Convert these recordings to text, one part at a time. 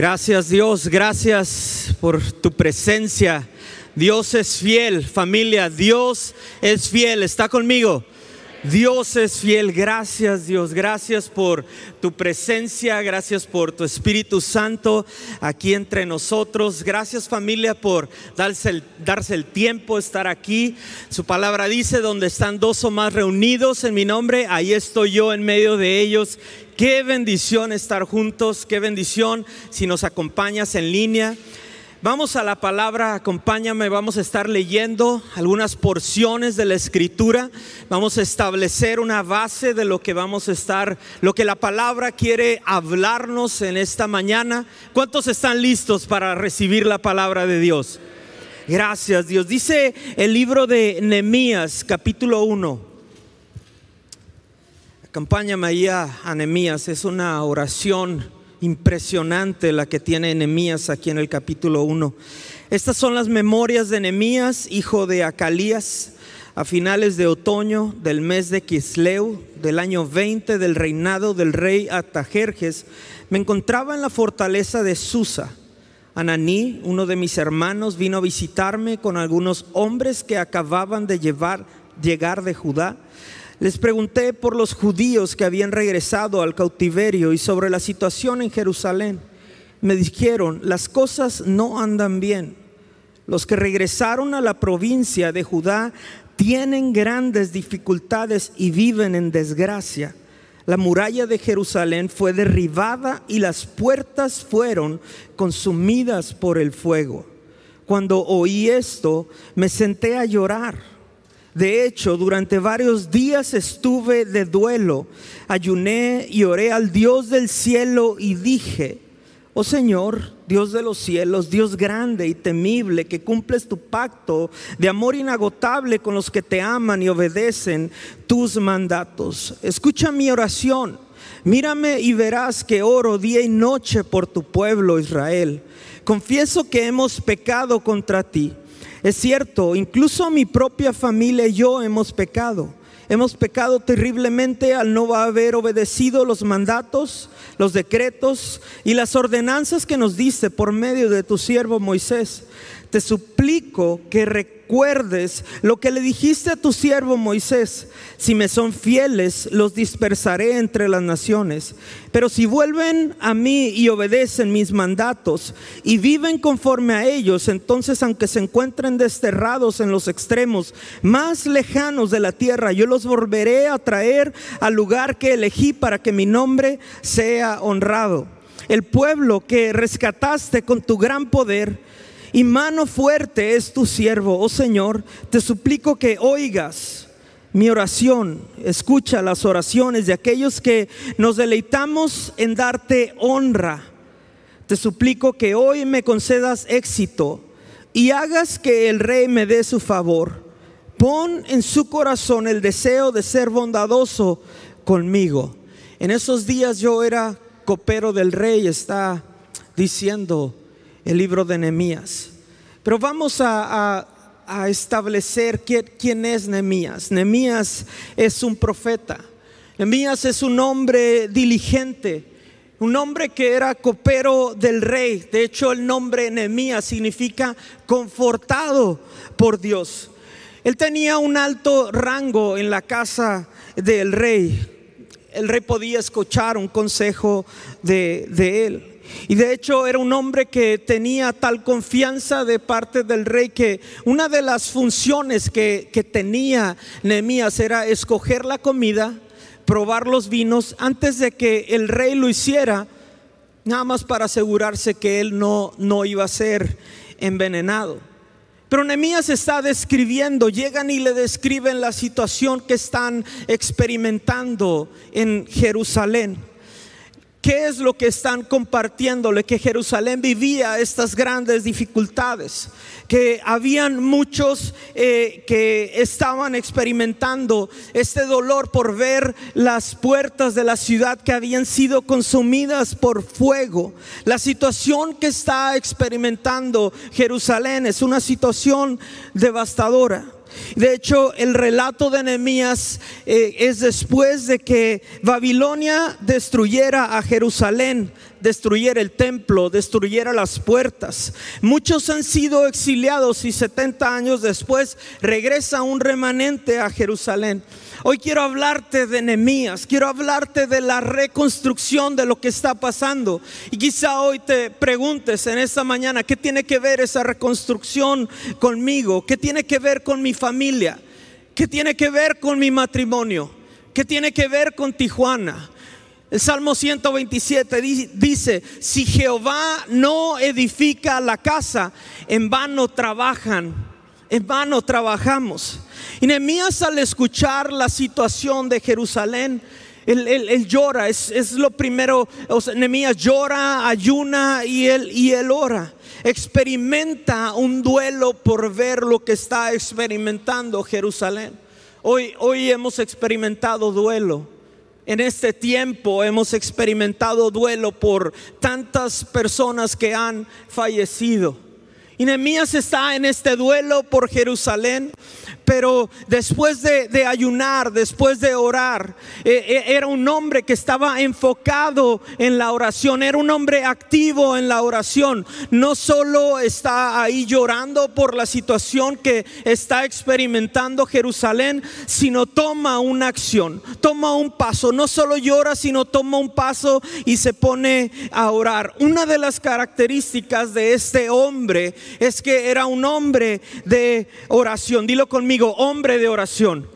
Gracias Dios, gracias por tu presencia. Dios es fiel, familia, Dios es fiel. ¿Está conmigo? Dios es fiel. Gracias Dios, gracias por tu presencia, gracias por tu Espíritu Santo aquí entre nosotros. Gracias familia por darse el, darse el tiempo, estar aquí. Su palabra dice, donde están dos o más reunidos en mi nombre, ahí estoy yo en medio de ellos. Qué bendición estar juntos, qué bendición si nos acompañas en línea. Vamos a la palabra, acompáñame, vamos a estar leyendo algunas porciones de la escritura, vamos a establecer una base de lo que vamos a estar, lo que la palabra quiere hablarnos en esta mañana. ¿Cuántos están listos para recibir la palabra de Dios? Gracias Dios. Dice el libro de Nehemías, capítulo 1. Acompáñame ahí a, Nehemías, es una oración impresionante la que tiene Nehemías aquí en el capítulo 1. Estas son las memorias de Nehemías, hijo de Acalías, a finales de otoño del mes de Kisleu, del año 20 del reinado del rey Atajerjes. Me encontraba en la fortaleza de Susa. Ananí, uno de mis hermanos, vino a visitarme con algunos hombres que acababan de llegar de Judá les pregunté por los judíos que habían regresado al cautiverio y sobre la situación en Jerusalén. Me dijeron, las cosas no andan bien. Los que regresaron a la provincia de Judá tienen grandes dificultades y viven en desgracia. La muralla de Jerusalén fue derribada y las puertas fueron consumidas por el fuego. Cuando oí esto, me senté a llorar de hecho, durante varios días estuve de duelo, ayuné y oré al Dios del cielo y dije, oh Señor, Dios de los cielos, Dios grande y temible, que cumples tu pacto de amor inagotable con los que te aman y obedecen tus mandatos. Escucha mi oración, mírame y verás que oro día y noche por tu pueblo Israel. Confieso que hemos pecado contra ti es cierto, incluso mi propia familia y yo hemos pecado. Hemos pecado terriblemente al no haber obedecido los mandatos, los decretos y las ordenanzas que nos diste por medio de tu siervo Moisés. Te suplico que recuerdes lo que le dijiste a tu siervo Moisés. Si me son fieles, los dispersaré entre las naciones. Pero si vuelven a mí y obedecen mis mandatos y viven conforme a ellos, entonces aunque se encuentren desterrados en los extremos más lejanos de la tierra, yo los volveré a traer al lugar que elegí para que mi nombre sea honrado. El pueblo que rescataste con tu gran poder, y mano fuerte es tu siervo, oh Señor, te suplico que oigas mi oración, escucha las oraciones de aquellos que nos deleitamos en darte honra. Te suplico que hoy me concedas éxito y hagas que el rey me dé su favor. Pon en su corazón el deseo de ser bondadoso conmigo. En esos días yo era copero del rey, está diciendo el libro de Nehemías. Pero vamos a, establecer quién, es Nehemías. Nehemías es un profeta. Nehemías es un hombre diligente, un hombre que era copero del rey. De hecho, el nombre Nehemías significa confortado por Dios. Él tenía un alto rango en la casa del rey. El rey podía escuchar un consejo de, de él. Y de hecho era un hombre que tenía tal confianza de parte del rey que una de las funciones que, tenía Nehemías era escoger la comida, probar los vinos antes de que el rey lo hiciera, nada más para asegurarse que él no, no iba a ser envenenado. Pero Nehemías está describiendo, llegan y le describen la situación que están experimentando en Jerusalén. ¿Qué es lo que están compartiéndole? Que Jerusalén vivía estas grandes dificultades, que habían muchos eh, que estaban experimentando este dolor por ver las puertas de la ciudad que habían sido consumidas por fuego. La situación que está experimentando Jerusalén es una situación devastadora. De hecho, el relato de Nehemías eh, es después de que Babilonia destruyera a Jerusalén destruyera el templo, destruyera las puertas. Muchos han sido exiliados y 70 años después regresa un remanente a Jerusalén. Hoy quiero hablarte de Nehemías, quiero hablarte de la reconstrucción de lo que está pasando. Y quizá hoy te preguntes en esta mañana, ¿qué tiene que ver esa reconstrucción conmigo? ¿Qué tiene que ver con mi familia? ¿Qué tiene que ver con mi matrimonio? ¿Qué tiene que ver con Tijuana? El Salmo 127 dice, si Jehová no edifica la casa, en vano trabajan, en vano trabajamos. Y Nehemías al escuchar la situación de Jerusalén, él, llora, es, lo primero, o Nehemías llora, ayuna y él, y él ora. Experimenta un duelo por ver lo que está experimentando Jerusalén. Hoy, hoy hemos experimentado duelo. En este tiempo hemos experimentado duelo por tantas personas que han fallecido. Y Nehemías está en este duelo por Jerusalén pero después de, ayunar, después de orar, eh, eh, era un hombre que estaba enfocado en la oración, era un hombre activo en la oración. No solo está ahí llorando por la situación que está experimentando Jerusalén, sino toma una acción, toma un paso. No solo llora, sino toma un paso y se pone a orar. Una de las características de este hombre es que era un hombre de oración. Dilo conmigo hombre de oración.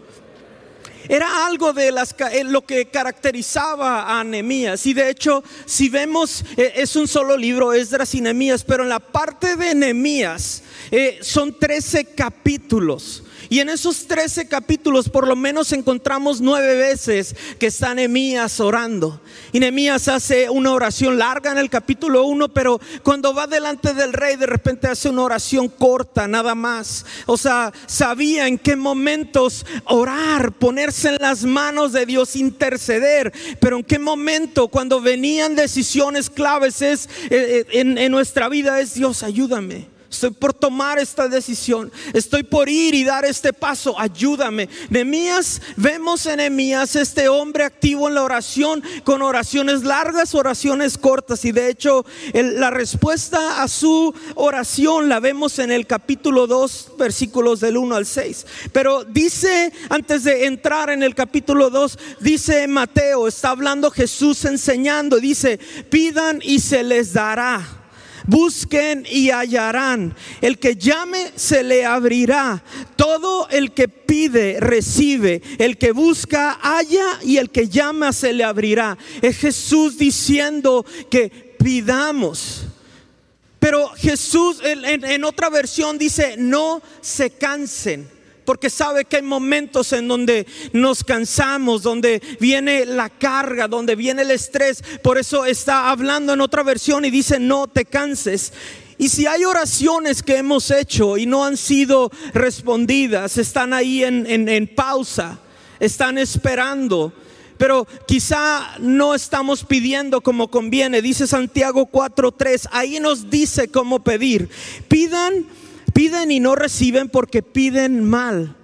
Era algo de las, eh, lo que caracterizaba a Nehemías. Y de hecho, si vemos, eh, es un solo libro, Esdras y Nehemías, pero en la parte de Nehemías eh, son 13 capítulos. Y en esos 13 capítulos por lo menos encontramos nueve veces que está Nehemías orando. Y Nehemías hace una oración larga en el capítulo 1, pero cuando va delante del rey de repente hace una oración corta, nada más. O sea, sabía en qué momentos orar, ponerse en las manos de Dios, interceder. Pero en qué momento cuando venían decisiones claves es eh, eh, en nuestra vida es Dios, ayúdame. Estoy por tomar esta decisión. Estoy por ir y dar este paso. Ayúdame. Nemías, vemos en Nemías este hombre activo en la oración, con oraciones largas, oraciones cortas. Y de hecho, la respuesta a su oración la vemos en el capítulo 2, versículos del 1 al 6. Pero dice, antes de entrar en el capítulo 2, dice Mateo, está hablando Jesús enseñando, dice, pidan y se les dará Busquen y hallarán. El que llame se le abrirá. Todo el que pide recibe. El que busca halla y el que llama se le abrirá. Es Jesús diciendo que pidamos. Pero Jesús en, otra versión dice, no se cansen porque sabe que hay momentos en donde nos cansamos, donde viene la carga, donde viene el estrés. Por eso está hablando en otra versión y dice, no te canses. Y si hay oraciones que hemos hecho y no han sido respondidas, están ahí en, en pausa, están esperando. Pero quizá no estamos pidiendo como conviene. Dice Santiago 4:3. Ahí nos dice cómo pedir. Pidan Piden y no reciben porque piden mal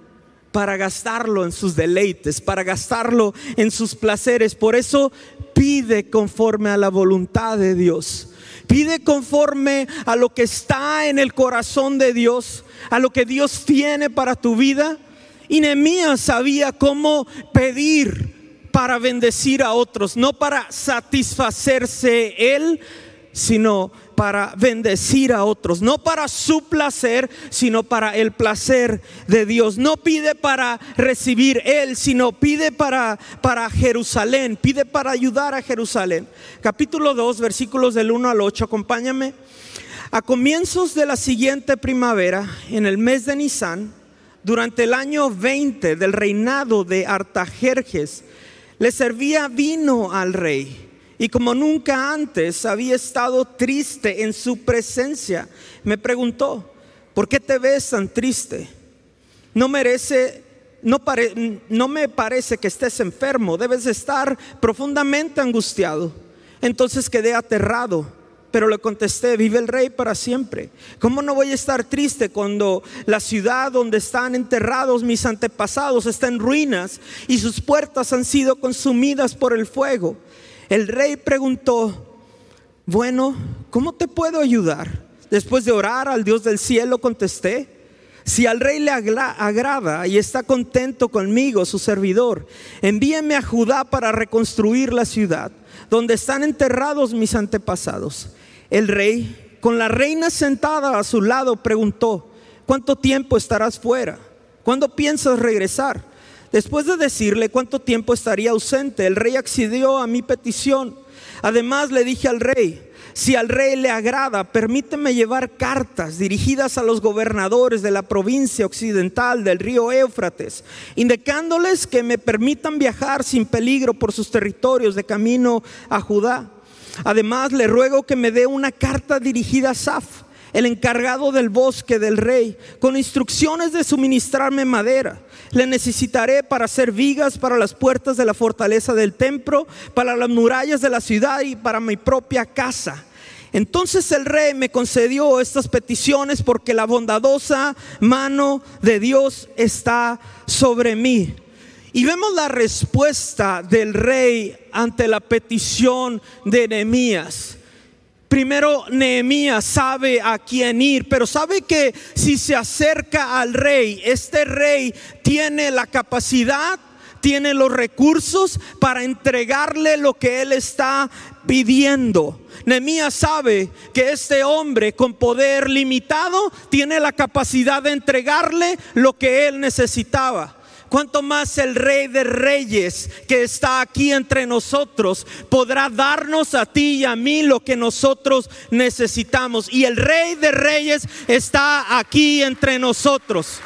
para gastarlo en sus deleites, para gastarlo en sus placeres. Por eso pide conforme a la voluntad de Dios. Pide conforme a lo que está en el corazón de Dios, a lo que Dios tiene para tu vida. Y Nehemías sabía cómo pedir para bendecir a otros, no para satisfacerse él, sino para bendecir a otros, no para su placer, sino para el placer de Dios. No pide para recibir Él, sino pide para, para Jerusalén, pide para ayudar a Jerusalén. Capítulo 2, versículos del 1 al 8, acompáñame. A comienzos de la siguiente primavera, en el mes de Nisan, durante el año 20 del reinado de Artajerjes, le servía vino al rey y como nunca antes había estado triste en su presencia, me preguntó, ¿por qué te ves tan triste? No merece, no, me parece que estés enfermo, debes estar profundamente angustiado. Entonces quedé aterrado. Pero le contesté, vive el rey para siempre. ¿Cómo no voy a estar triste cuando la ciudad donde están enterrados mis antepasados está en ruinas y sus puertas han sido consumidas por el fuego? El rey preguntó, Bueno, ¿cómo te puedo ayudar? Después de orar al Dios del cielo, contesté, si al rey le agrada y está contento conmigo, su servidor, envíeme a Judá para reconstruir la ciudad donde están enterrados mis antepasados. El rey, con la reina sentada a su lado, preguntó, ¿cuánto tiempo estarás fuera? ¿Cuándo piensas regresar? Después de decirle cuánto tiempo estaría ausente, el rey accedió a mi petición. Además le dije al rey, si al rey le agrada, permíteme llevar cartas dirigidas a los gobernadores de la provincia occidental del río Éufrates, indicándoles que me permitan viajar sin peligro por sus territorios de camino a Judá. Además, le ruego que me dé una carta dirigida a Saf, el encargado del bosque del rey, con instrucciones de suministrarme madera. Le necesitaré para hacer vigas para las puertas de la fortaleza del templo, para las murallas de la ciudad y para mi propia casa. Entonces el rey me concedió estas peticiones porque la bondadosa mano de Dios está sobre mí. Y vemos la respuesta del rey ante la petición de Nehemías. Primero Nehemías sabe a quién ir, pero sabe que si se acerca al rey, este rey tiene la capacidad, tiene los recursos para entregarle lo que él está pidiendo. Nehemías sabe que este hombre con poder limitado tiene la capacidad de entregarle lo que él necesitaba cuanto más el Rey de Reyes que está aquí entre nosotros podrá darnos a ti y a mí lo que nosotros necesitamos. Y el Rey de Reyes está aquí entre nosotros.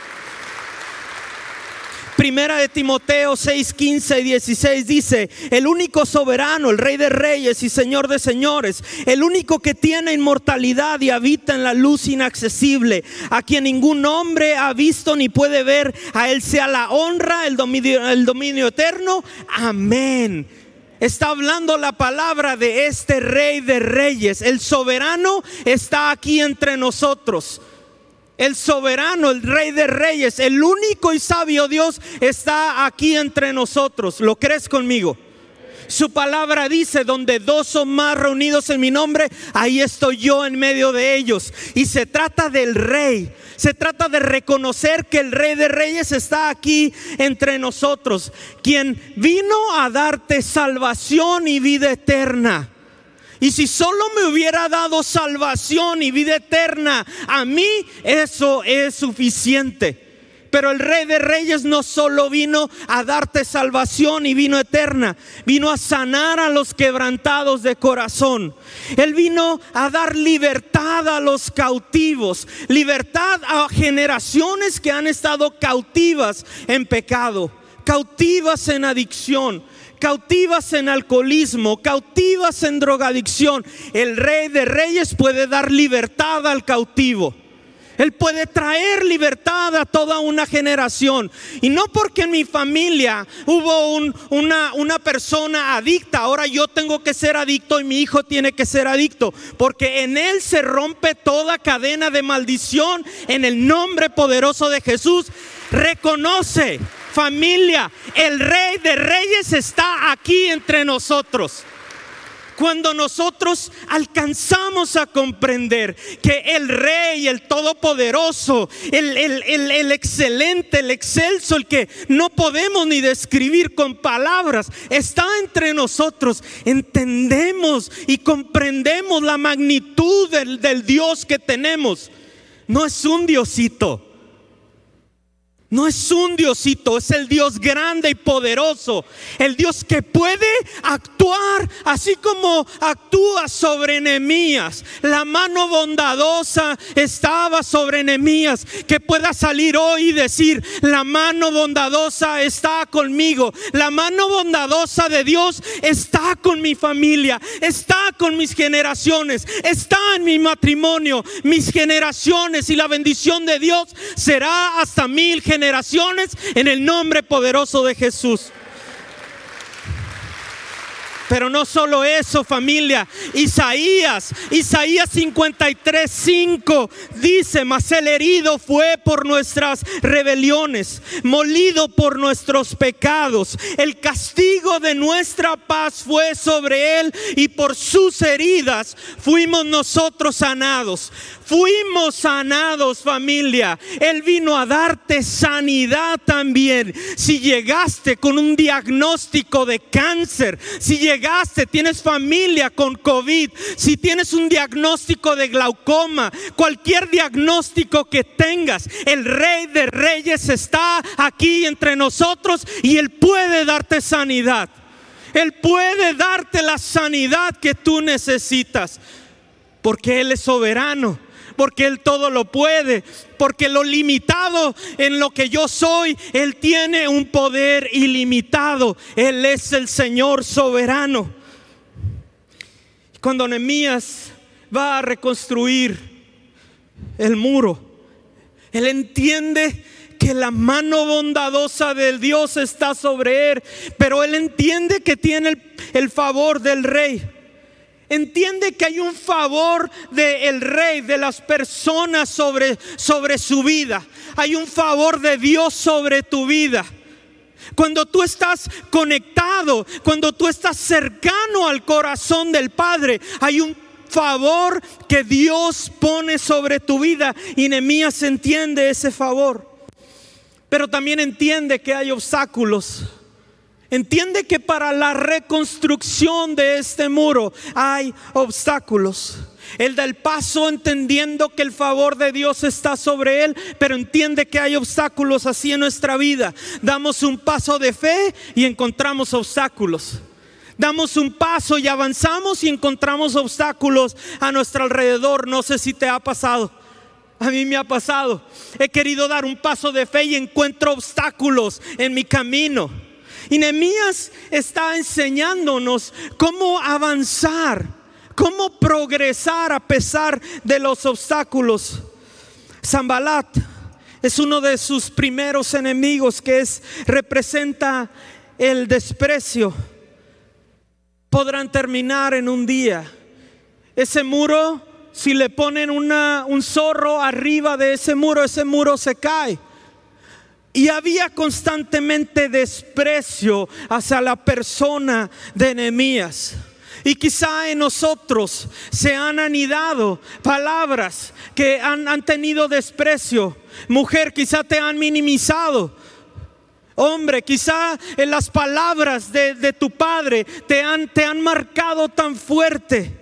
Primera de Timoteo 6, 15 y 16 dice, el único soberano, el rey de reyes y señor de señores, el único que tiene inmortalidad y habita en la luz inaccesible, a quien ningún hombre ha visto ni puede ver, a él sea la honra, el dominio, el dominio eterno. Amén. Está hablando la palabra de este rey de reyes. El soberano está aquí entre nosotros. El soberano, el rey de reyes, el único y sabio Dios está aquí entre nosotros. ¿Lo crees conmigo? Su palabra dice, donde dos son más reunidos en mi nombre, ahí estoy yo en medio de ellos. Y se trata del rey. Se trata de reconocer que el rey de reyes está aquí entre nosotros, quien vino a darte salvación y vida eterna. Y si solo me hubiera dado salvación y vida eterna, a mí eso es suficiente. Pero el rey de reyes no solo vino a darte salvación y vino eterna, vino a sanar a los quebrantados de corazón. Él vino a dar libertad a los cautivos, libertad a generaciones que han estado cautivas en pecado, cautivas en adicción cautivas en alcoholismo, cautivas en drogadicción. El rey de reyes puede dar libertad al cautivo. Él puede traer libertad a toda una generación. Y no porque en mi familia hubo una, una, persona adicta, ahora yo tengo que ser adicto y mi hijo tiene que ser adicto. Porque en él se rompe toda cadena de maldición en el nombre poderoso de Jesús. Reconoce familia, el rey de reyes está aquí entre nosotros. Cuando nosotros alcanzamos a comprender que el rey, el todopoderoso, el, el, excelente, el excelso, el que no podemos ni describir con palabras, está entre nosotros, entendemos y comprendemos la magnitud del, del Dios que tenemos. No es un diosito no es un diosito, es el Dios grande y poderoso. El Dios que puede actuar así como actúa sobre Nehemías. La mano bondadosa estaba sobre Nehemías. Que pueda salir hoy y decir, la mano bondadosa está conmigo. La mano bondadosa de Dios está con mi familia, está con mis generaciones, está en mi matrimonio, mis generaciones y la bendición de Dios será hasta mil generaciones generaciones en el nombre poderoso de Jesús. Pero no solo eso, familia. Isaías, Isaías 53, 5 dice, mas el herido fue por nuestras rebeliones, molido por nuestros pecados. El castigo de nuestra paz fue sobre él y por sus heridas fuimos nosotros sanados. Fuimos sanados familia. Él vino a darte sanidad también. Si llegaste con un diagnóstico de cáncer, si llegaste, tienes familia con COVID, si tienes un diagnóstico de glaucoma, cualquier diagnóstico que tengas, el rey de reyes está aquí entre nosotros y Él puede darte sanidad. Él puede darte la sanidad que tú necesitas, porque Él es soberano porque Él todo lo puede, porque lo limitado en lo que yo soy, Él tiene un poder ilimitado, Él es el Señor soberano. Cuando Nehemías va a reconstruir el muro, Él entiende que la mano bondadosa del Dios está sobre él, pero él entiende que tiene el, el favor del rey. Entiende que hay un favor del rey, de las personas sobre, sobre su vida. Hay un favor de Dios sobre tu vida. Cuando tú estás conectado, cuando tú estás cercano al corazón del Padre, hay un favor que Dios pone sobre tu vida. Y Nehemías entiende ese favor. Pero también entiende que hay obstáculos Entiende que para la reconstrucción de este muro hay obstáculos. Él da el paso entendiendo que el favor de Dios está sobre él, pero entiende que hay obstáculos así en nuestra vida. Damos un paso de fe y encontramos obstáculos. Damos un paso y avanzamos y encontramos obstáculos a nuestro alrededor. No sé si te ha pasado. A mí me ha pasado. He querido dar un paso de fe y encuentro obstáculos en mi camino. Y Nehemías está enseñándonos cómo avanzar, cómo progresar a pesar de los obstáculos. Zambalat es uno de sus primeros enemigos que es representa el desprecio. Podrán terminar en un día. Ese muro, si le ponen una, un zorro arriba de ese muro, ese muro se cae. Y había constantemente desprecio hacia la persona de Nehemías. Y quizá en nosotros se han anidado palabras que han, han, tenido desprecio. Mujer, quizá te han minimizado. Hombre, quizá en las palabras de, de tu padre te han, te han, marcado tan fuerte.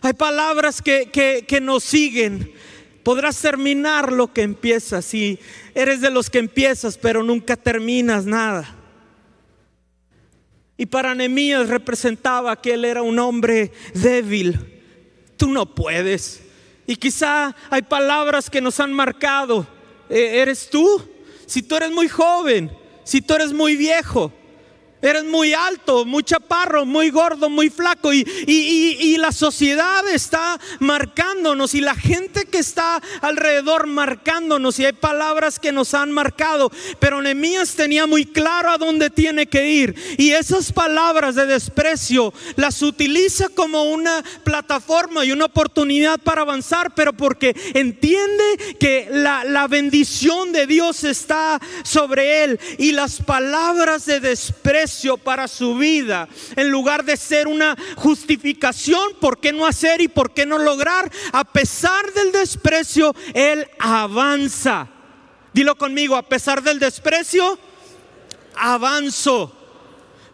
Hay palabras que, que, que nos siguen Podrás terminar lo que empiezas y eres de los que empiezas pero nunca terminas nada. Y para Nehemías representaba que él era un hombre débil. Tú no puedes. Y quizá hay palabras que nos han marcado. E, ¿Eres tú? Si tú eres muy joven, si tú eres muy viejo, Eres muy alto, muy chaparro, muy gordo, muy flaco. Y, y, la sociedad está marcándonos y la gente que está alrededor marcándonos. Y hay palabras que nos han marcado. Pero Nehemías tenía muy claro a dónde tiene que ir. Y esas palabras de desprecio las utiliza como una plataforma y una oportunidad para avanzar. Pero porque entiende que la, la bendición de Dios está sobre él. Y las palabras de desprecio para su vida, en lugar de ser una justificación, ¿por qué no hacer y por qué no lograr? A pesar del desprecio, Él avanza. Dilo conmigo, a pesar del desprecio, avanzo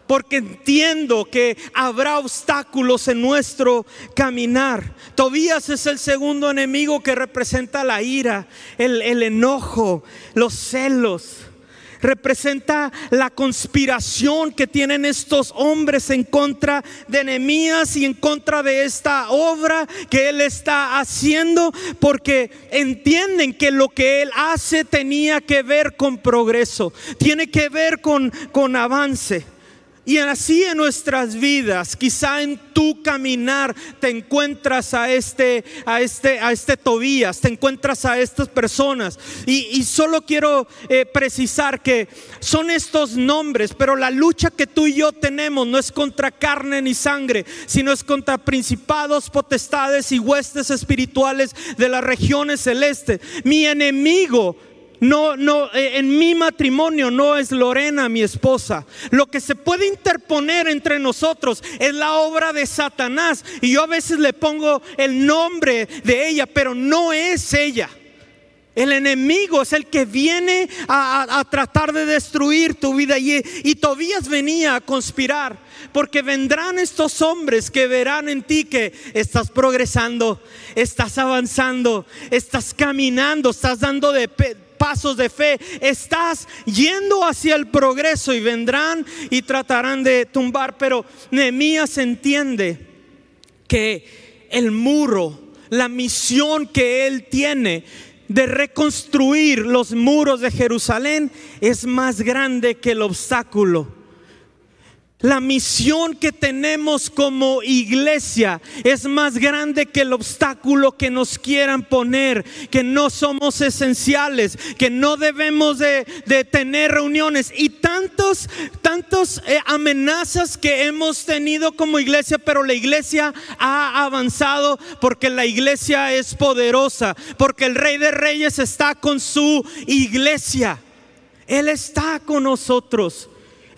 porque entiendo que habrá obstáculos en nuestro caminar. Tobías es el segundo enemigo que representa la ira, el, el enojo, los celos representa la conspiración que tienen estos hombres en contra de Nehemías y en contra de esta obra que él está haciendo, porque entienden que lo que él hace tenía que ver con progreso, tiene que ver con, con avance. Y así en nuestras vidas, quizá en tu caminar te encuentras a este, a este, a este Tobías, te encuentras a estas personas. Y, solo quiero eh, precisar que son estos nombres, pero la lucha que tú y yo tenemos no es contra carne ni sangre, sino es contra principados, potestades y huestes espirituales de las regiones celestes. Mi enemigo no, no, eh, en mi matrimonio no es Lorena mi esposa. Lo que se puede interponer entre nosotros es la obra de Satanás. Y yo a veces le pongo el nombre de ella, pero no es ella. El enemigo es el que viene a, tratar de destruir tu vida. Y, y Tobías venía a conspirar. Porque vendrán estos hombres que verán en ti que estás progresando, estás avanzando, estás caminando, estás dando de, pasos de fe, estás yendo hacia el progreso y vendrán y tratarán de tumbar. Pero Nehemías entiende que el muro, la misión que él tiene, de reconstruir los muros de Jerusalén es más grande que el obstáculo la misión que tenemos como iglesia es más grande que el obstáculo que nos quieran poner, que no somos esenciales, que no debemos de, tener reuniones y tantos, tantos eh, amenazas que hemos tenido como iglesia, pero la iglesia ha avanzado porque la iglesia es poderosa, porque el rey de reyes está con su iglesia. Él está con nosotros.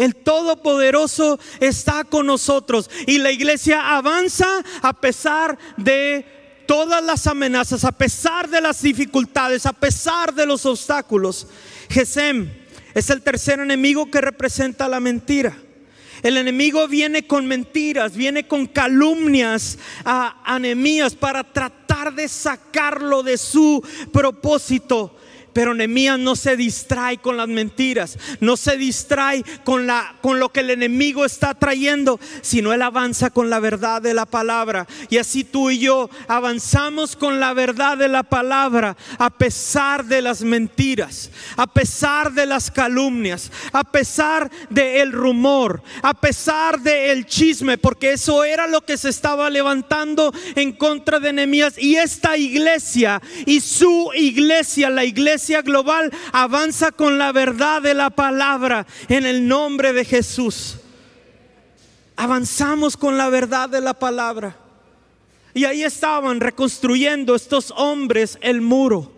El Todopoderoso está con nosotros y la iglesia avanza a pesar de todas las amenazas, a pesar de las dificultades, a pesar de los obstáculos. Gesem es el tercer enemigo que representa la mentira. El enemigo viene con mentiras, viene con calumnias a anemías para tratar de sacarlo de su propósito. Pero Nehemías no se distrae con las mentiras, no se distrae con, la, con lo que el enemigo está trayendo, sino él avanza con la verdad de la palabra. Y así tú y yo avanzamos con la verdad de la palabra a pesar de las mentiras, a pesar de las calumnias, a pesar del rumor, a pesar del chisme, porque eso era lo que se estaba levantando en contra de Nehemías. Y esta iglesia y su iglesia, la iglesia, global avanza con la verdad de la palabra en el nombre de Jesús. Avanzamos con la verdad de la palabra. Y ahí estaban reconstruyendo estos hombres el muro.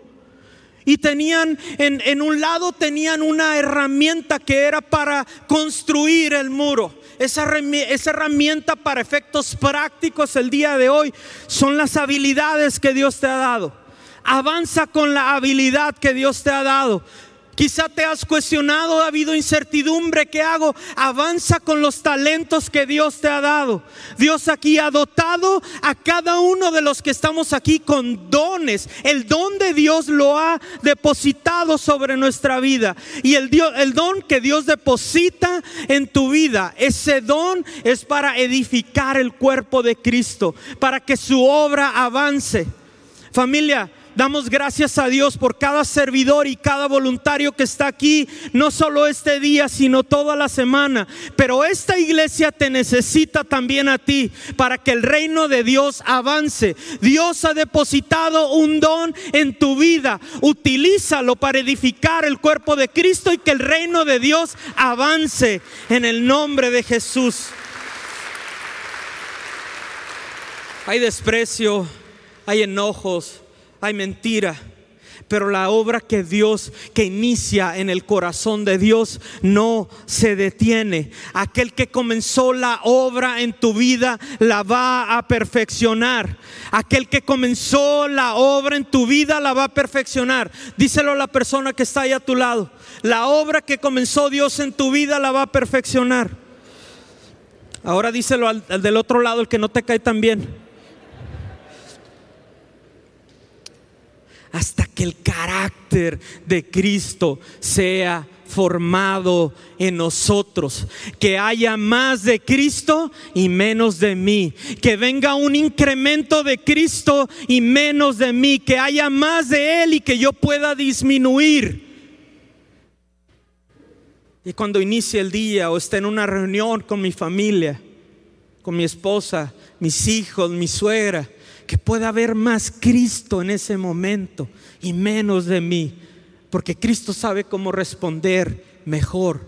Y tenían, en, en, un lado tenían una herramienta que era para construir el muro. Esa, esa herramienta para efectos prácticos el día de hoy son las habilidades que Dios te ha dado. Avanza con la habilidad que Dios te ha dado. Quizá te has cuestionado, ha habido incertidumbre, ¿qué hago? Avanza con los talentos que Dios te ha dado. Dios aquí ha dotado a cada uno de los que estamos aquí con dones. El don de Dios lo ha depositado sobre nuestra vida. Y el, el don que Dios deposita en tu vida, ese don es para edificar el cuerpo de Cristo, para que su obra avance. Familia, Damos gracias a Dios por cada servidor y cada voluntario que está aquí, no solo este día, sino toda la semana. Pero esta iglesia te necesita también a ti para que el reino de Dios avance. Dios ha depositado un don en tu vida. Utilízalo para edificar el cuerpo de Cristo y que el reino de Dios avance en el nombre de Jesús. Hay desprecio, hay enojos hay mentira. Pero la obra que Dios, que inicia en el corazón de Dios, no se detiene. Aquel que comenzó la obra en tu vida, la va a perfeccionar. Aquel que comenzó la obra en tu vida, la va a perfeccionar. Díselo a la persona que está ahí a tu lado. La obra que comenzó Dios en tu vida, la va a perfeccionar. Ahora díselo al, del otro lado, el que no te cae tan bien. Hasta que el carácter de Cristo sea formado en nosotros, que haya más de Cristo y menos de mí, que venga un incremento de Cristo y menos de mí, que haya más de Él y que yo pueda disminuir. Y cuando inicie el día o esté en una reunión con mi familia, con mi esposa, mis hijos, mi suegra, que pueda haber más Cristo en ese momento y menos de mí, porque Cristo sabe cómo responder mejor.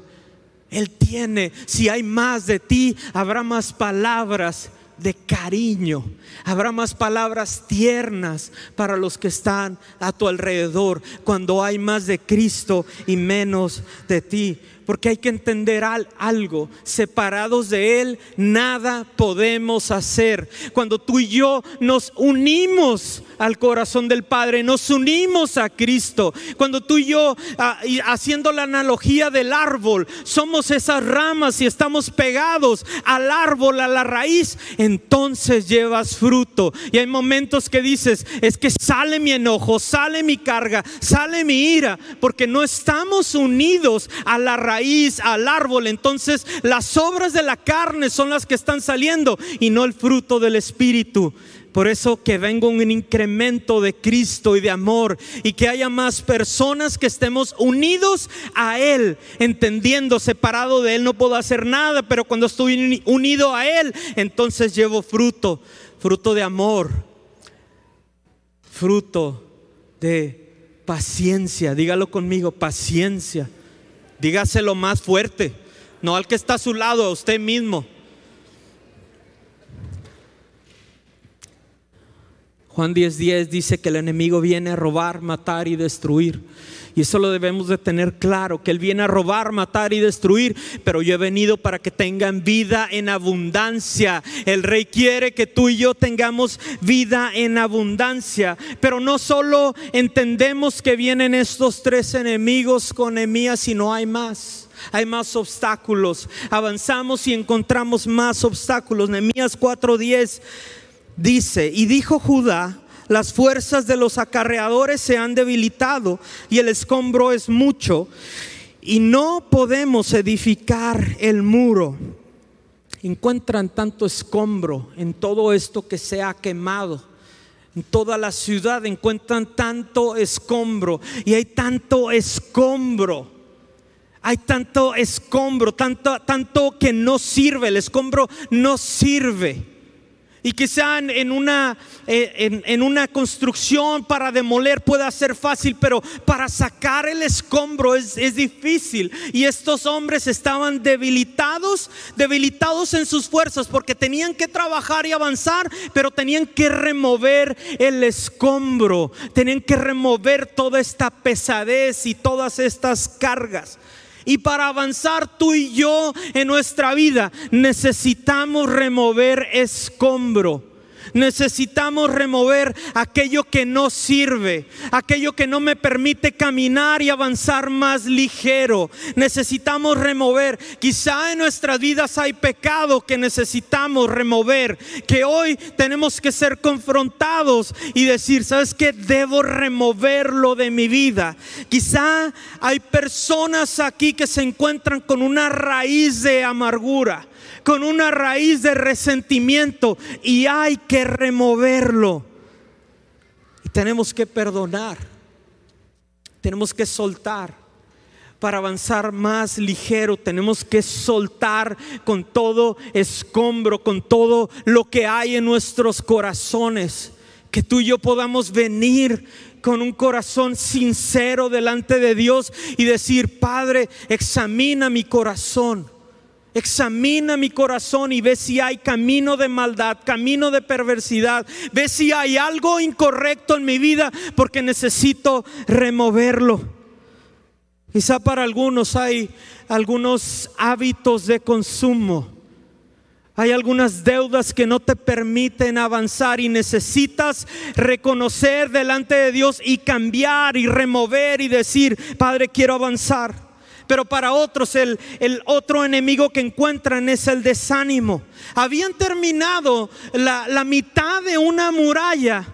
Él tiene, si hay más de ti, habrá más palabras de cariño, habrá más palabras tiernas para los que están a tu alrededor, cuando hay más de Cristo y menos de ti porque hay que entender algo. Separados de Él, nada podemos hacer. Cuando tú y yo nos unimos al corazón del Padre, nos unimos a Cristo. Cuando tú y yo, ah, haciendo la analogía del árbol, somos esas ramas y estamos pegados al árbol, a la raíz, entonces llevas fruto. Y hay momentos que dices, es que sale mi enojo, sale mi carga, sale mi ira, porque no estamos unidos a la raíz al árbol, entonces las obras de la carne son las que están saliendo y no el fruto del Espíritu. Por eso que venga un incremento de Cristo y de amor y que haya más personas que estemos unidos a Él, entendiendo, separado de Él no puedo hacer nada, pero cuando estoy unido a Él, entonces llevo fruto, fruto de amor, fruto de paciencia, dígalo conmigo, paciencia Dígaselo más fuerte, no al que está a su lado, a usted mismo. Juan 10:10 dice que el enemigo viene a robar, matar y destruir. Y eso lo debemos de tener claro, que Él viene a robar, matar y destruir, pero yo he venido para que tengan vida en abundancia. El Rey quiere que tú y yo tengamos vida en abundancia, pero no solo entendemos que vienen estos tres enemigos con Emías, sino hay más hay más obstáculos. Avanzamos y encontramos más obstáculos. Nehemías 4:10 dice, y dijo Judá, las fuerzas de los acarreadores se han debilitado y el escombro es mucho y no podemos edificar el muro. Encuentran tanto escombro en todo esto que se ha quemado. En toda la ciudad encuentran tanto escombro y hay tanto escombro. Hay tanto escombro, tanto, tanto que no sirve. El escombro no sirve. Y quizá en una, eh, en, una construcción para demoler pueda ser fácil, pero para sacar el escombro es, es difícil. Y estos hombres estaban debilitados, debilitados en sus fuerzas, porque tenían que trabajar y avanzar, pero tenían que remover el escombro, tenían que remover toda esta pesadez y todas estas cargas. Y para avanzar tú y yo en nuestra vida necesitamos remover escombro. Necesitamos remover aquello que no sirve, aquello que no me permite caminar y avanzar más ligero. Necesitamos remover. Quizá en nuestras vidas hay pecado que necesitamos remover, que hoy tenemos que ser confrontados y decir, ¿sabes qué? Debo removerlo de mi vida. Quizá hay personas aquí que se encuentran con una raíz de amargura con una raíz de resentimiento y hay que removerlo. Y tenemos que perdonar, tenemos que soltar. Para avanzar más ligero tenemos que soltar con todo escombro, con todo lo que hay en nuestros corazones. Que tú y yo podamos venir con un corazón sincero delante de Dios y decir, Padre, examina mi corazón Examina mi corazón y ve si hay camino de maldad, camino de perversidad. Ve si hay algo incorrecto en mi vida porque necesito removerlo. Quizá para algunos hay algunos hábitos de consumo. Hay algunas deudas que no te permiten avanzar y necesitas reconocer delante de Dios y cambiar y remover y decir, Padre, quiero avanzar pero para otros el, otro enemigo que encuentran es el desánimo. Habían terminado la, la mitad de una muralla.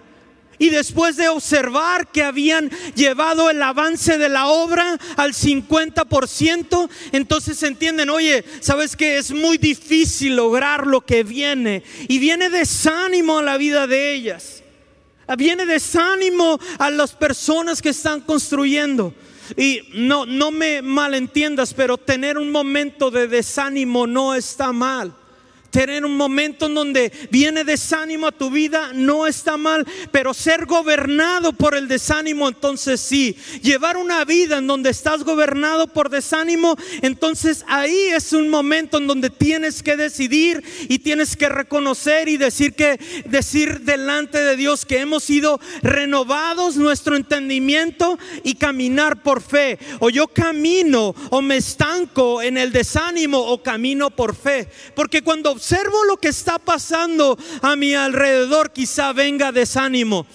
Y después de observar que habían llevado el avance de la obra al 50%, entonces entienden, oye, sabes que es muy difícil lograr lo que viene. Y viene desánimo a la vida de ellas. Viene desánimo a las personas que están construyendo. Y no, no me malentiendas, pero tener un momento de desánimo no está mal tener un momento en donde viene desánimo a tu vida no está mal, pero ser gobernado por el desánimo, entonces sí. Llevar una vida en donde estás gobernado por desánimo, entonces ahí es un momento en donde tienes que decidir y tienes que reconocer y decir que decir delante de Dios que hemos sido renovados nuestro entendimiento y caminar por fe. O yo camino o me estanco en el desánimo o camino por fe, porque cuando observo lo que está pasando a mi alrededor, quizá venga desánimo.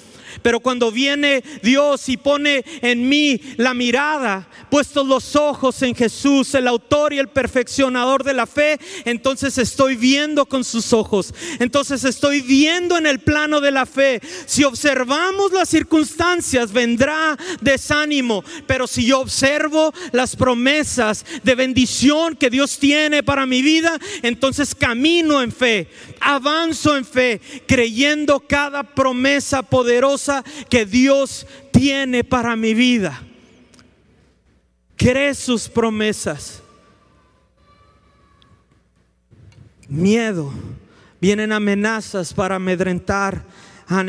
Pero cuando viene Dios y pone en mí la mirada, puestos los ojos en Jesús, el autor y el perfeccionador de la fe, entonces estoy viendo con sus ojos. Entonces estoy viendo en el plano de la fe. Si observamos las circunstancias, vendrá desánimo. Pero si yo observo las promesas de bendición que Dios tiene para mi vida, entonces camino en fe, avanzo en fe, creyendo cada promesa poderosa que Dios tiene para mi vida. Cree sus promesas. Miedo. Vienen amenazas para amedrentar a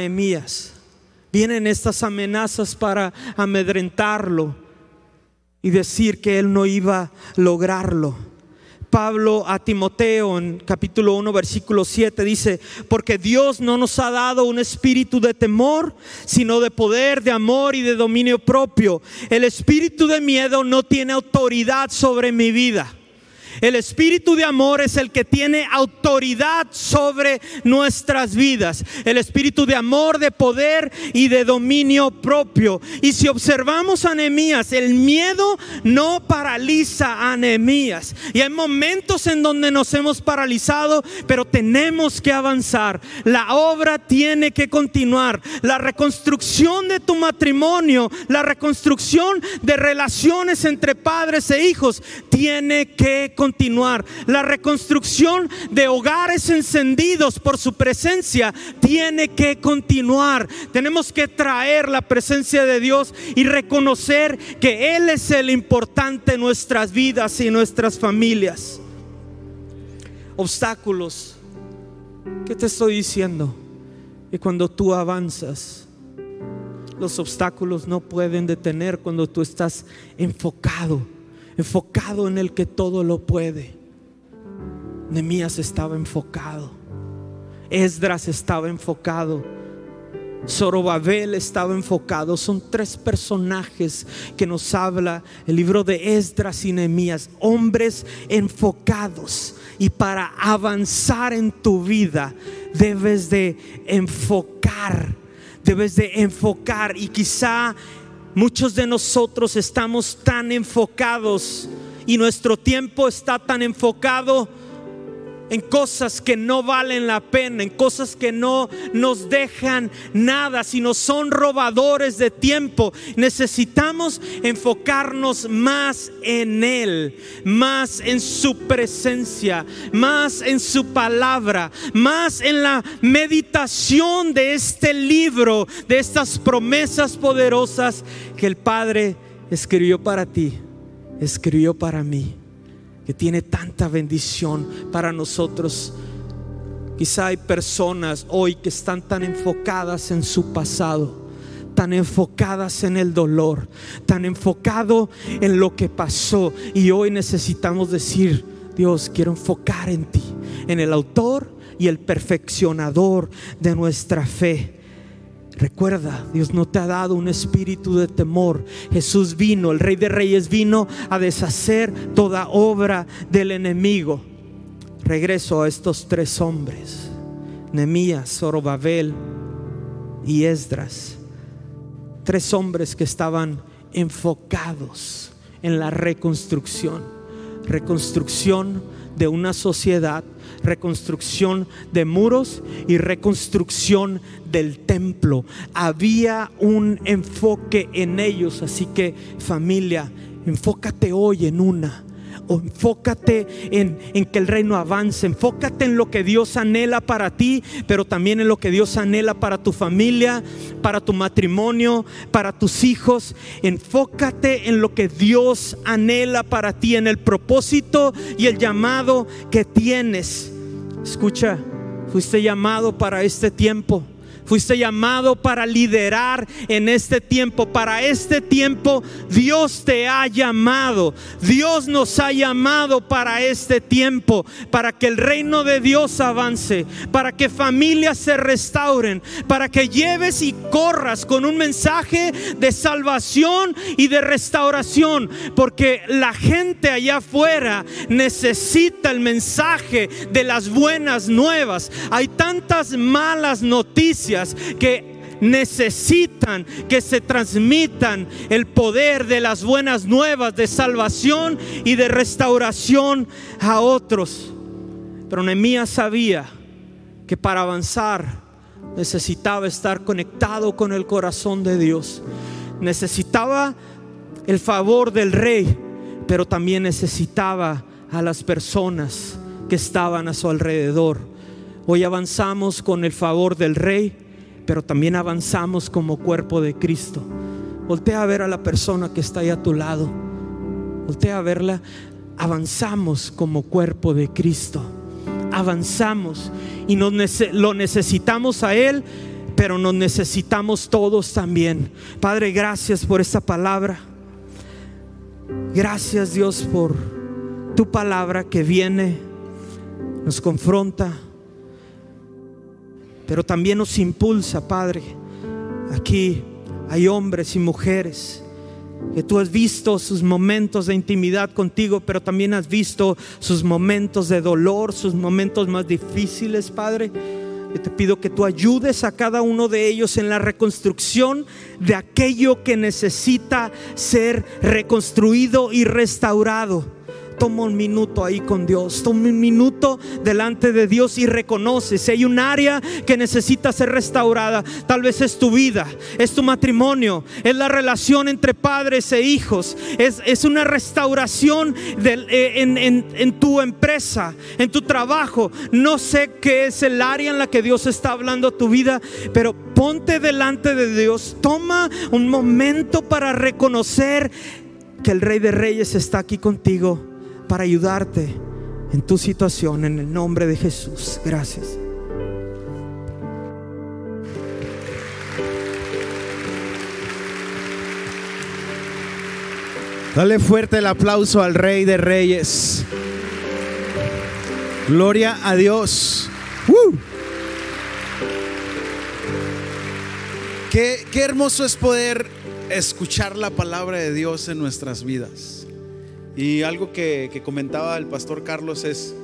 Vienen estas amenazas para amedrentarlo y decir que él no iba a lograrlo. Pablo a Timoteo en capítulo 1, versículo 7 dice, porque Dios no nos ha dado un espíritu de temor, sino de poder, de amor y de dominio propio. El espíritu de miedo no tiene autoridad sobre mi vida. El espíritu de amor es el que tiene autoridad sobre nuestras vidas. El espíritu de amor, de poder y de dominio propio. Y si observamos a el miedo no paraliza a Y hay momentos en donde nos hemos paralizado, pero tenemos que avanzar. La obra tiene que continuar. La reconstrucción de tu matrimonio, la reconstrucción de relaciones entre padres e hijos, tiene que continuar continuar. La reconstrucción de hogares encendidos por su presencia tiene que continuar. Tenemos que traer la presencia de Dios y reconocer que Él es el importante en nuestras vidas y nuestras familias. Obstáculos. ¿Qué te estoy diciendo? Que cuando tú avanzas, los obstáculos no pueden detener cuando tú estás enfocado enfocado en el que todo lo puede. Nemías estaba enfocado. Esdras estaba enfocado. Zorobabel estaba enfocado. Son tres personajes que nos habla el libro de Esdras y Nehemías. Hombres enfocados. Y para avanzar en tu vida debes de enfocar. Debes de enfocar. Y quizá Muchos de nosotros estamos tan enfocados y nuestro tiempo está tan enfocado en cosas que no valen la pena, en cosas que no nos dejan nada, sino son robadores de tiempo. Necesitamos enfocarnos más en Él, más en su presencia, más en su palabra, más en la meditación de este libro, de estas promesas poderosas que el Padre escribió para ti, escribió para mí tiene tanta bendición para nosotros. Quizá hay personas hoy que están tan enfocadas en su pasado, tan enfocadas en el dolor, tan enfocado en lo que pasó y hoy necesitamos decir, Dios, quiero enfocar en ti, en el autor y el perfeccionador de nuestra fe. Recuerda, Dios no te ha dado un espíritu de temor. Jesús vino, el Rey de Reyes vino a deshacer toda obra del enemigo. Regreso a estos tres hombres, Nemías, Zorobabel y Esdras. Tres hombres que estaban enfocados en la reconstrucción. Reconstrucción de una sociedad reconstrucción de muros y reconstrucción del templo. Había un enfoque en ellos, así que familia, enfócate hoy en una enfócate en, en que el reino avance, enfócate en lo que Dios anhela para ti, pero también en lo que Dios anhela para tu familia, para tu matrimonio, para tus hijos. Enfócate en lo que Dios anhela para ti, en el propósito y el llamado que tienes. Escucha, fuiste llamado para este tiempo. Fuiste llamado para liderar en este tiempo. Para este tiempo Dios te ha llamado. Dios nos ha llamado para este tiempo. Para que el reino de Dios avance. Para que familias se restauren. Para que lleves y corras con un mensaje de salvación y de restauración. Porque la gente allá afuera necesita el mensaje de las buenas nuevas. Hay tantas malas noticias que necesitan que se transmitan el poder de las buenas nuevas de salvación y de restauración a otros. Pero Nehemías sabía que para avanzar necesitaba estar conectado con el corazón de Dios. Necesitaba el favor del rey, pero también necesitaba a las personas que estaban a su alrededor. Hoy avanzamos con el favor del rey pero también avanzamos como cuerpo de Cristo. Voltea a ver a la persona que está ahí a tu lado. Voltea a verla. Avanzamos como cuerpo de Cristo. Avanzamos y nos lo necesitamos a Él, pero nos necesitamos todos también. Padre, gracias por esta palabra. Gracias Dios por tu palabra que viene, nos confronta pero también nos impulsa, Padre. Aquí hay hombres y mujeres que tú has visto sus momentos de intimidad contigo, pero también has visto sus momentos de dolor, sus momentos más difíciles, Padre. Yo te pido que tú ayudes a cada uno de ellos en la reconstrucción de aquello que necesita ser reconstruido y restaurado toma un minuto ahí con Dios, toma un minuto delante de Dios y reconoce si hay un área que necesita ser restaurada. Tal vez es tu vida, es tu matrimonio, es la relación entre padres e hijos, es, es una restauración eh, en, en tu empresa, en tu trabajo. No sé qué es el área en la que Dios está hablando a tu vida, pero ponte delante de Dios, toma un momento para reconocer que el Rey de Reyes está aquí contigo para ayudarte en tu situación en el nombre de Jesús. Gracias. Dale fuerte el aplauso al Rey de Reyes. Gloria a Dios. Qué, qué hermoso es poder escuchar la palabra de Dios en nuestras vidas. Y algo que, comentaba el pastor Carlos es,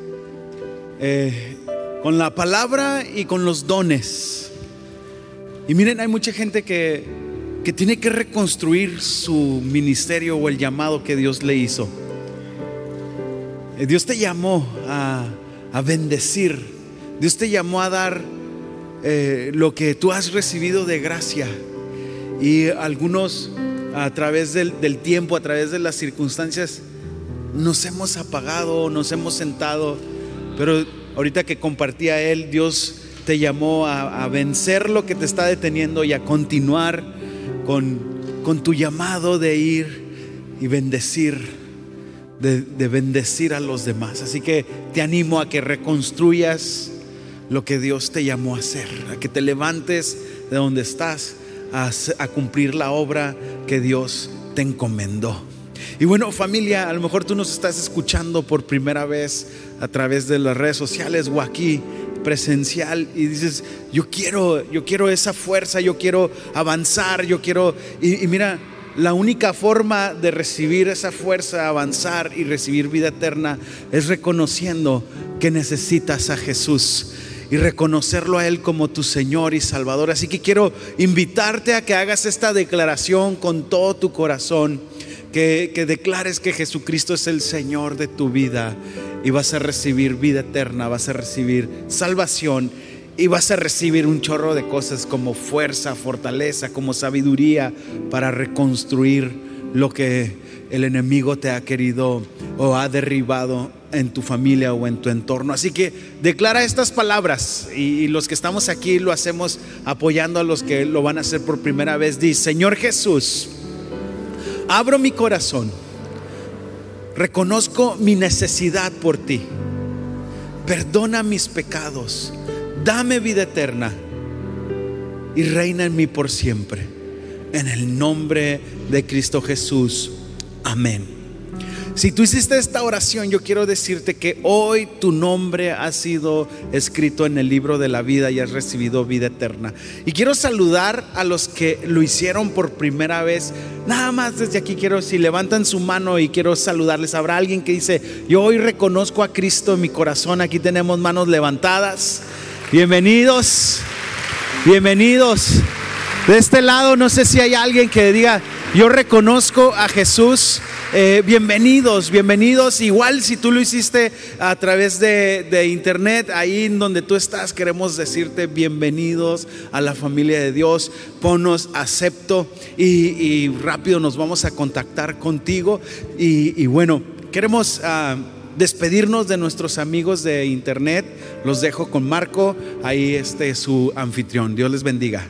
eh, con la palabra y con los dones. Y miren, hay mucha gente que, que tiene que reconstruir su ministerio o el llamado que Dios le hizo. Eh, Dios te llamó a, a bendecir. Dios te llamó a dar eh, lo que tú has recibido de gracia. Y algunos a través del, del tiempo, a través de las circunstancias, nos hemos apagado, nos hemos sentado, pero ahorita que compartía él, Dios te llamó a, vencer lo que te está deteniendo y a continuar con, tu llamado de ir y bendecir, de, de bendecir a los demás. Así que te animo a que reconstruyas lo que Dios te llamó a hacer, a que te levantes de donde estás a cumplir la obra que Dios te encomendó. Y bueno, familia, a lo mejor tú nos estás escuchando por primera vez a través de las redes sociales o aquí presencial y dices, yo quiero, yo quiero esa fuerza, yo quiero avanzar, yo quiero... Y, mira, la única forma de recibir esa fuerza, avanzar y recibir vida eterna es reconociendo que necesitas a Jesús y reconocerlo a Él como tu Señor y Salvador. Así que quiero invitarte a que hagas esta declaración con todo tu corazón que, declares que Jesucristo es el Señor de tu vida y vas a recibir vida eterna, vas a recibir salvación y vas a recibir un chorro de cosas como fuerza, fortaleza, como sabiduría para reconstruir lo que el enemigo te ha querido o ha derribado en tu familia o en tu entorno. Así que declara estas palabras y, los que estamos aquí lo hacemos apoyando a los que lo van a hacer por primera vez. Dice, Señor Jesús, abro mi corazón, reconozco mi necesidad por ti, perdona mis pecados, dame vida eterna y reina en mí por siempre. En el nombre de Cristo Jesús. Amén. Si tú hiciste esta oración, yo quiero decirte que hoy tu nombre ha sido escrito en el libro de la vida y has recibido vida eterna. Y quiero saludar a los que lo hicieron por primera vez. Nada más desde aquí quiero, si levantan su mano y quiero saludarles, habrá alguien que dice, yo hoy reconozco a Cristo en mi corazón. Aquí tenemos manos levantadas. Bienvenidos, bienvenidos. De este lado, no sé si hay alguien que diga, yo reconozco a Jesús eh, bienvenidos, bienvenidos. Igual si tú lo hiciste a través de, internet, ahí en donde tú estás, queremos decirte bienvenidos a la familia de Dios. Ponos acepto y, rápido nos vamos a contactar contigo. Y, bueno, queremos... Ah, despedirnos de nuestros amigos de internet. Los dejo con Marco, ahí este su anfitrión. Dios les bendiga.